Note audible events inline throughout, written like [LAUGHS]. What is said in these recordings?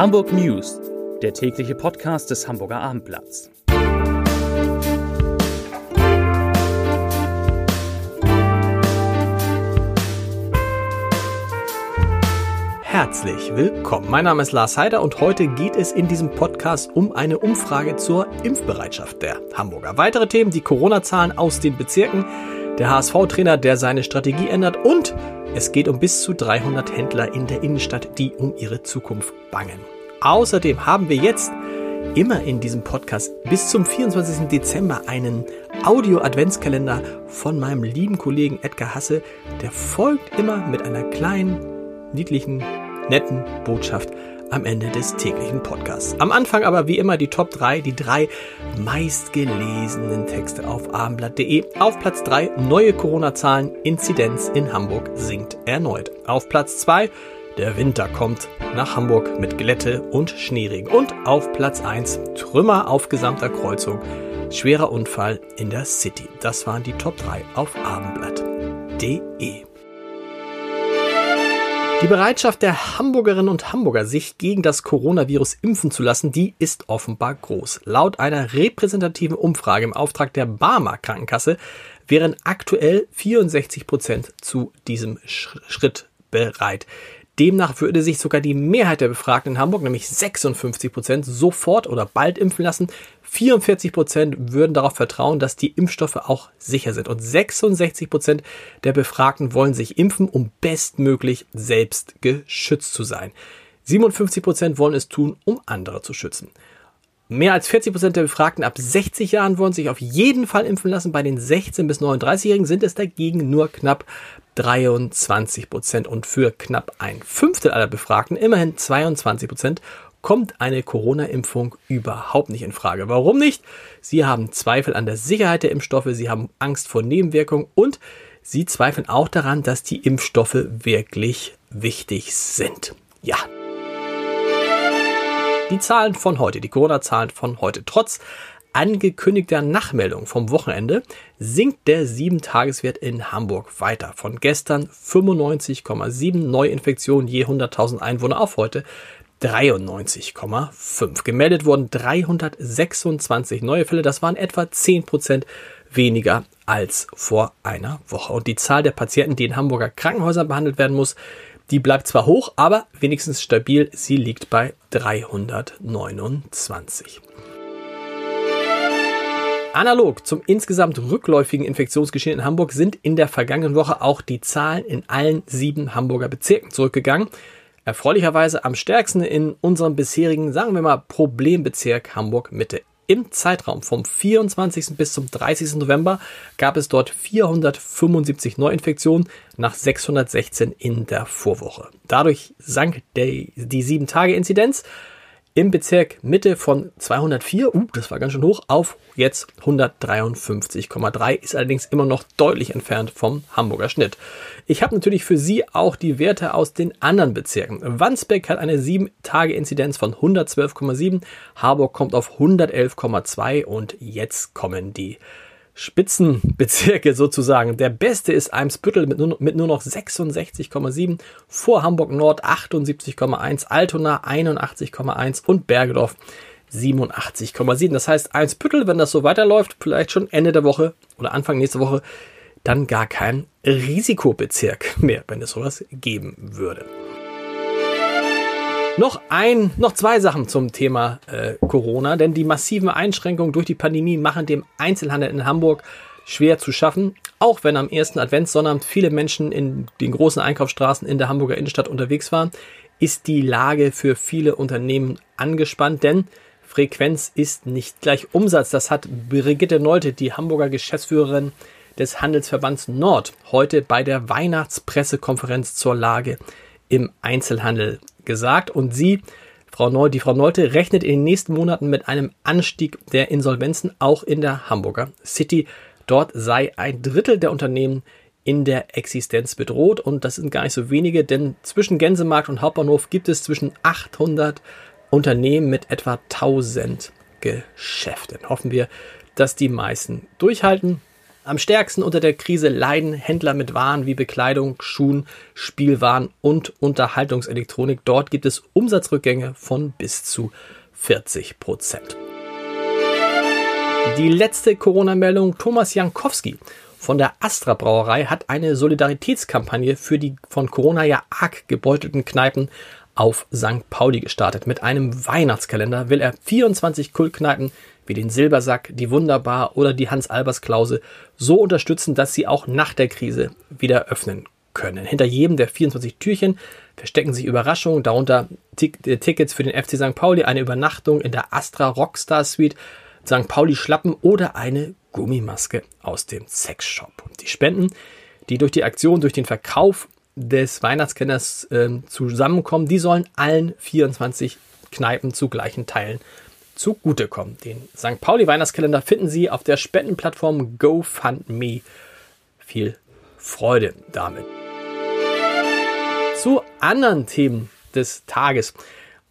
Hamburg News, der tägliche Podcast des Hamburger Abendblatts. Herzlich willkommen. Mein Name ist Lars Heider und heute geht es in diesem Podcast um eine Umfrage zur Impfbereitschaft der Hamburger. Weitere Themen, die Corona-Zahlen aus den Bezirken, der HSV-Trainer, der seine Strategie ändert und es geht um bis zu 300 Händler in der Innenstadt, die um ihre Zukunft bangen. Außerdem haben wir jetzt immer in diesem Podcast bis zum 24. Dezember einen Audio-Adventskalender von meinem lieben Kollegen Edgar Hasse. Der folgt immer mit einer kleinen, niedlichen, netten Botschaft am Ende des täglichen Podcasts. Am Anfang aber wie immer die Top 3, die drei meistgelesenen Texte auf abendblatt.de. Auf Platz 3 neue Corona-Zahlen, Inzidenz in Hamburg sinkt erneut. Auf Platz 2 der Winter kommt nach Hamburg mit Glätte und Schneeregen. Und auf Platz 1 Trümmer auf gesamter Kreuzung. Schwerer Unfall in der City. Das waren die Top 3 auf abendblatt.de. Die Bereitschaft der Hamburgerinnen und Hamburger, sich gegen das Coronavirus impfen zu lassen, die ist offenbar groß. Laut einer repräsentativen Umfrage im Auftrag der Barmer Krankenkasse wären aktuell 64 Prozent zu diesem Schritt bereit. Demnach würde sich sogar die Mehrheit der Befragten in Hamburg, nämlich 56 Prozent, sofort oder bald impfen lassen. 44 Prozent würden darauf vertrauen, dass die Impfstoffe auch sicher sind. Und 66 Prozent der Befragten wollen sich impfen, um bestmöglich selbst geschützt zu sein. 57 Prozent wollen es tun, um andere zu schützen. Mehr als 40 Prozent der Befragten ab 60 Jahren wollen sich auf jeden Fall impfen lassen. Bei den 16 bis 39-Jährigen sind es dagegen nur knapp 23 Prozent. Und für knapp ein Fünftel aller Befragten, immerhin 22 Prozent, kommt eine Corona-Impfung überhaupt nicht in Frage. Warum nicht? Sie haben Zweifel an der Sicherheit der Impfstoffe, sie haben Angst vor Nebenwirkungen und sie zweifeln auch daran, dass die Impfstoffe wirklich wichtig sind. Ja, die Zahlen von heute, die Corona-Zahlen von heute. Trotz angekündigter Nachmeldung vom Wochenende sinkt der 7-Tageswert in Hamburg weiter. Von gestern 95,7 Neuinfektionen je 100.000 Einwohner auf heute 93,5. Gemeldet wurden 326 neue Fälle. Das waren etwa 10 Prozent weniger als vor einer Woche. Und die Zahl der Patienten, die in Hamburger Krankenhäusern behandelt werden muss, die bleibt zwar hoch, aber wenigstens stabil. Sie liegt bei 329. Analog zum insgesamt rückläufigen Infektionsgeschehen in Hamburg sind in der vergangenen Woche auch die Zahlen in allen sieben Hamburger Bezirken zurückgegangen. Erfreulicherweise am stärksten in unserem bisherigen, sagen wir mal, Problembezirk Hamburg Mitte. Im Zeitraum vom 24. bis zum 30. November gab es dort 475 Neuinfektionen nach 616 in der Vorwoche. Dadurch sank die, die 7-Tage-Inzidenz im Bezirk Mitte von 204, uh, das war ganz schön hoch, auf jetzt 153,3, ist allerdings immer noch deutlich entfernt vom Hamburger Schnitt. Ich habe natürlich für Sie auch die Werte aus den anderen Bezirken. Wandsbek hat eine 7-Tage-Inzidenz von 112,7, Harburg kommt auf 111,2 und jetzt kommen die Spitzenbezirke [LAUGHS] sozusagen. Der beste ist Eimsbüttel mit nur, mit nur noch 66,7, vor Hamburg Nord 78,1, Altona 81,1 und Bergedorf 87,7. Das heißt, Eimsbüttel, wenn das so weiterläuft, vielleicht schon Ende der Woche oder Anfang nächste Woche, dann gar kein Risikobezirk mehr, wenn es sowas geben würde. Noch ein, noch zwei Sachen zum Thema äh, Corona, denn die massiven Einschränkungen durch die Pandemie machen dem Einzelhandel in Hamburg schwer zu schaffen. Auch wenn am ersten Adventssonnabend viele Menschen in den großen Einkaufsstraßen in der Hamburger Innenstadt unterwegs waren, ist die Lage für viele Unternehmen angespannt, denn Frequenz ist nicht gleich Umsatz. Das hat Brigitte Nolte, die Hamburger Geschäftsführerin des Handelsverbands Nord, heute bei der Weihnachtspressekonferenz zur Lage im Einzelhandel gesagt und sie, Frau Neu, die Frau Neute rechnet in den nächsten Monaten mit einem Anstieg der Insolvenzen auch in der Hamburger City. Dort sei ein Drittel der Unternehmen in der Existenz bedroht und das sind gar nicht so wenige, denn zwischen Gänsemarkt und Hauptbahnhof gibt es zwischen 800 Unternehmen mit etwa 1000 Geschäften. Hoffen wir, dass die meisten durchhalten. Am stärksten unter der Krise leiden Händler mit Waren wie Bekleidung, Schuhen, Spielwaren und Unterhaltungselektronik. Dort gibt es Umsatzrückgänge von bis zu 40 Prozent. Die letzte Corona-Meldung Thomas Jankowski von der Astra Brauerei hat eine Solidaritätskampagne für die von Corona ja arg gebeutelten Kneipen auf St. Pauli gestartet. Mit einem Weihnachtskalender will er 24 Kultkneipen wie den Silbersack, die Wunderbar oder die Hans-Albers-Klause so unterstützen, dass sie auch nach der Krise wieder öffnen können. Hinter jedem der 24 Türchen verstecken sich Überraschungen, darunter äh, Tickets für den FC St. Pauli, eine Übernachtung in der Astra Rockstar Suite, St. Pauli Schlappen oder eine Gummimaske aus dem Sexshop. Die Spenden, die durch die Aktion, durch den Verkauf des Weihnachtskenners äh, zusammenkommen, die sollen allen 24 Kneipen zu gleichen Teilen zugutekommen. Den St. Pauli Weihnachtskalender finden Sie auf der Spendenplattform GoFundMe. Viel Freude damit. Zu anderen Themen des Tages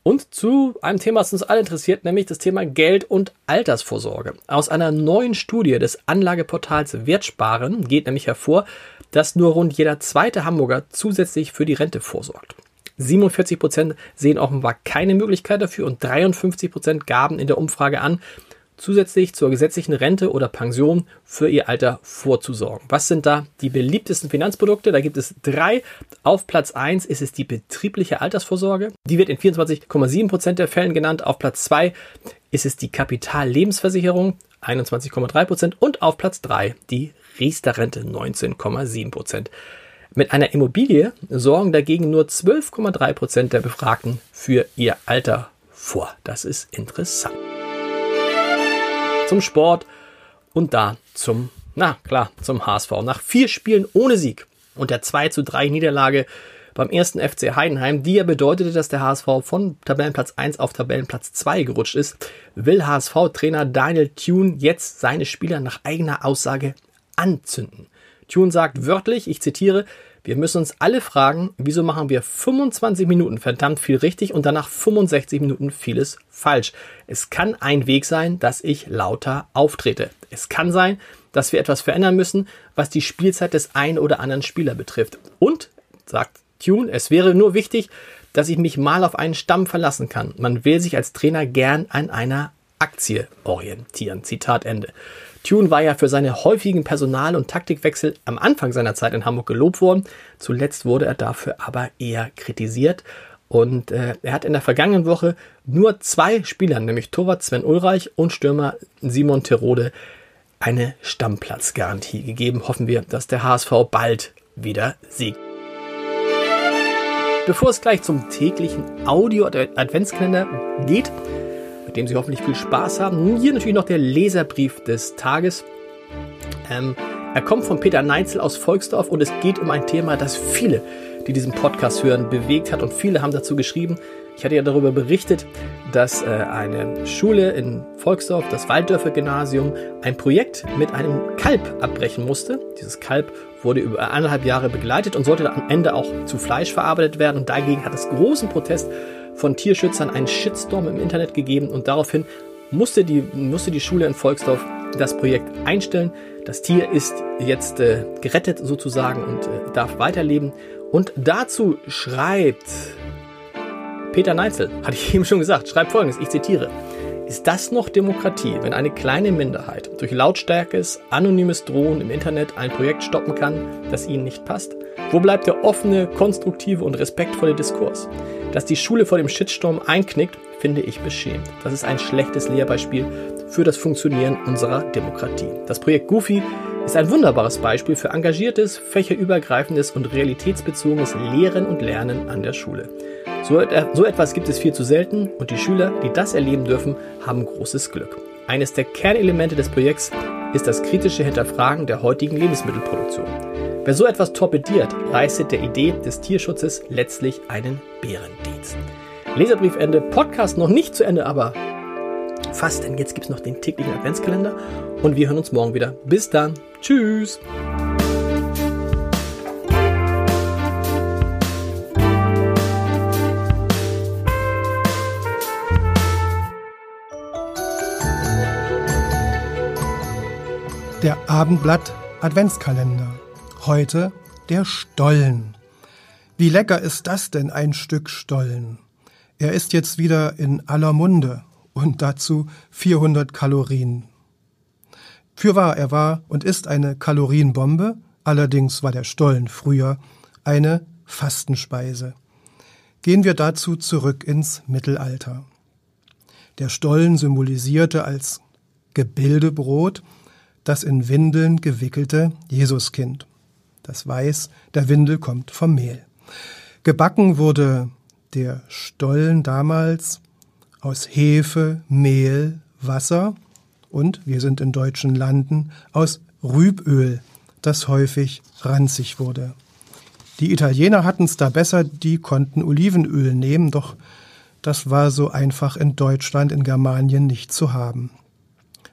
und zu einem Thema, das uns alle interessiert, nämlich das Thema Geld und Altersvorsorge. Aus einer neuen Studie des Anlageportals Wertsparen geht nämlich hervor, dass nur rund jeder zweite Hamburger zusätzlich für die Rente vorsorgt. 47 Prozent sehen offenbar keine Möglichkeit dafür und 53 Prozent gaben in der Umfrage an, zusätzlich zur gesetzlichen Rente oder Pension für ihr Alter vorzusorgen. Was sind da die beliebtesten Finanzprodukte? Da gibt es drei. Auf Platz eins ist es die betriebliche Altersvorsorge. Die wird in 24,7 Prozent der Fällen genannt. Auf Platz zwei ist es die Kapitallebensversicherung, 21,3 Prozent. Und auf Platz drei die Riester-Rente, 19,7 Prozent. Mit einer Immobilie sorgen dagegen nur 12,3 Prozent der Befragten für ihr Alter vor. Das ist interessant. Zum Sport und da zum, na klar, zum HSV. Nach vier Spielen ohne Sieg und der 2 zu 3 Niederlage beim ersten FC Heidenheim, die ja bedeutete, dass der HSV von Tabellenplatz 1 auf Tabellenplatz 2 gerutscht ist, will HSV-Trainer Daniel Thune jetzt seine Spieler nach eigener Aussage anzünden. Tune sagt wörtlich, ich zitiere, wir müssen uns alle fragen, wieso machen wir 25 Minuten verdammt viel richtig und danach 65 Minuten vieles falsch. Es kann ein Weg sein, dass ich lauter auftrete. Es kann sein, dass wir etwas verändern müssen, was die Spielzeit des einen oder anderen Spieler betrifft. Und, sagt Tune, es wäre nur wichtig, dass ich mich mal auf einen Stamm verlassen kann. Man will sich als Trainer gern an einer Aktie orientieren. Zitat Ende. Tune war ja für seine häufigen Personal- und Taktikwechsel am Anfang seiner Zeit in Hamburg gelobt worden. Zuletzt wurde er dafür aber eher kritisiert. Und äh, er hat in der vergangenen Woche nur zwei Spielern, nämlich Torwart Sven Ulreich und Stürmer Simon Terode, eine Stammplatzgarantie gegeben. Hoffen wir, dass der HSV bald wieder siegt. Bevor es gleich zum täglichen Audio-Adventskalender geht, mit dem Sie hoffentlich viel Spaß haben. Hier natürlich noch der Leserbrief des Tages. Ähm, er kommt von Peter Neitzel aus Volksdorf und es geht um ein Thema, das viele, die diesen Podcast hören, bewegt hat und viele haben dazu geschrieben. Ich hatte ja darüber berichtet, dass äh, eine Schule in Volksdorf, das Walddörfer Gymnasium, ein Projekt mit einem Kalb abbrechen musste. Dieses Kalb wurde über eineinhalb Jahre begleitet und sollte am Ende auch zu Fleisch verarbeitet werden. Und dagegen hat es großen Protest von Tierschützern einen Shitstorm im Internet gegeben und daraufhin musste die, musste die Schule in Volksdorf das Projekt einstellen. Das Tier ist jetzt äh, gerettet sozusagen und äh, darf weiterleben. Und dazu schreibt Peter Neitzel, hatte ich [LAUGHS] eben schon gesagt, schreibt folgendes, ich zitiere. Ist das noch Demokratie, wenn eine kleine Minderheit durch lautstarkes, anonymes Drohen im Internet ein Projekt stoppen kann, das ihnen nicht passt? Wo bleibt der offene, konstruktive und respektvolle Diskurs? Dass die Schule vor dem Shitstorm einknickt, finde ich beschämend. Das ist ein schlechtes Lehrbeispiel für das Funktionieren unserer Demokratie. Das Projekt Goofy ist ein wunderbares Beispiel für engagiertes, fächerübergreifendes und realitätsbezogenes Lehren und Lernen an der Schule. So, so etwas gibt es viel zu selten und die Schüler, die das erleben dürfen, haben großes Glück. Eines der Kernelemente des Projekts ist das kritische Hinterfragen der heutigen Lebensmittelproduktion. Wer so etwas torpediert, leistet der Idee des Tierschutzes letztlich einen Bärendienst. Leserbriefende, Podcast noch nicht zu Ende, aber fast, denn jetzt gibt es noch den täglichen Adventskalender und wir hören uns morgen wieder. Bis dann. Tschüss. Der Abendblatt Adventskalender. Heute der Stollen. Wie lecker ist das denn, ein Stück Stollen? Er ist jetzt wieder in aller Munde und dazu 400 Kalorien. Fürwahr, er war und ist eine Kalorienbombe, allerdings war der Stollen früher eine Fastenspeise. Gehen wir dazu zurück ins Mittelalter. Der Stollen symbolisierte als Gebildebrot das in Windeln gewickelte Jesuskind. Das weiß, der Windel kommt vom Mehl. Gebacken wurde der Stollen damals aus Hefe, Mehl, Wasser und, wir sind in deutschen Landen, aus Rüböl, das häufig ranzig wurde. Die Italiener hatten es da besser, die konnten Olivenöl nehmen, doch das war so einfach in Deutschland, in Germanien nicht zu haben.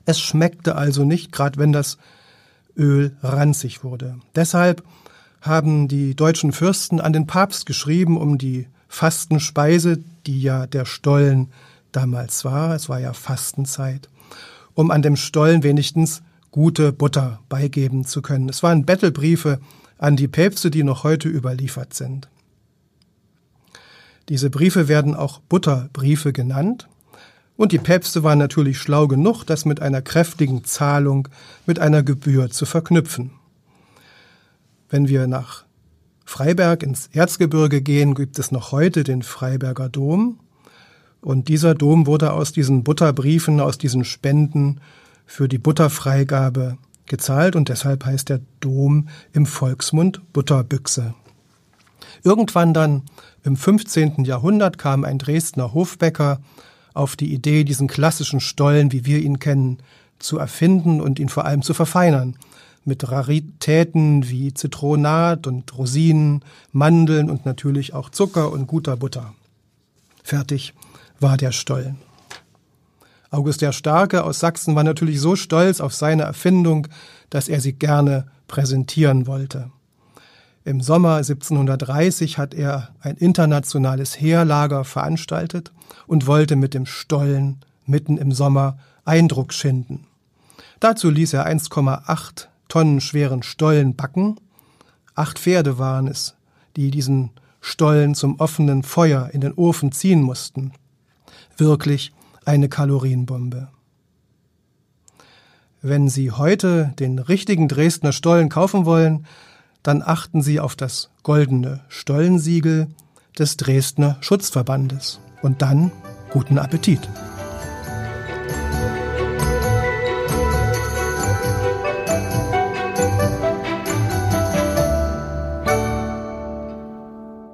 Es schmeckte also nicht, gerade wenn das Öl ranzig wurde. Deshalb haben die deutschen Fürsten an den Papst geschrieben, um die Fastenspeise, die ja der Stollen damals war, es war ja Fastenzeit, um an dem Stollen wenigstens gute Butter beigeben zu können. Es waren Bettelbriefe an die Päpste, die noch heute überliefert sind. Diese Briefe werden auch Butterbriefe genannt. Und die Päpste waren natürlich schlau genug, das mit einer kräftigen Zahlung, mit einer Gebühr zu verknüpfen. Wenn wir nach Freiberg ins Erzgebirge gehen, gibt es noch heute den Freiberger Dom. Und dieser Dom wurde aus diesen Butterbriefen, aus diesen Spenden für die Butterfreigabe gezahlt und deshalb heißt der Dom im Volksmund Butterbüchse. Irgendwann dann im 15. Jahrhundert kam ein Dresdner Hofbäcker auf die Idee, diesen klassischen Stollen, wie wir ihn kennen, zu erfinden und ihn vor allem zu verfeinern. Mit Raritäten wie Zitronat und Rosinen, Mandeln und natürlich auch Zucker und guter Butter. Fertig war der Stollen. August der Starke aus Sachsen war natürlich so stolz auf seine Erfindung, dass er sie gerne präsentieren wollte. Im Sommer 1730 hat er ein internationales Heerlager veranstaltet und wollte mit dem Stollen mitten im Sommer Eindruck schinden. Dazu ließ er 1,8 Tonnen schweren Stollen backen. Acht Pferde waren es, die diesen Stollen zum offenen Feuer in den Ofen ziehen mussten. Wirklich eine Kalorienbombe. Wenn Sie heute den richtigen Dresdner Stollen kaufen wollen, dann achten Sie auf das goldene Stollensiegel des Dresdner Schutzverbandes. Und dann guten Appetit!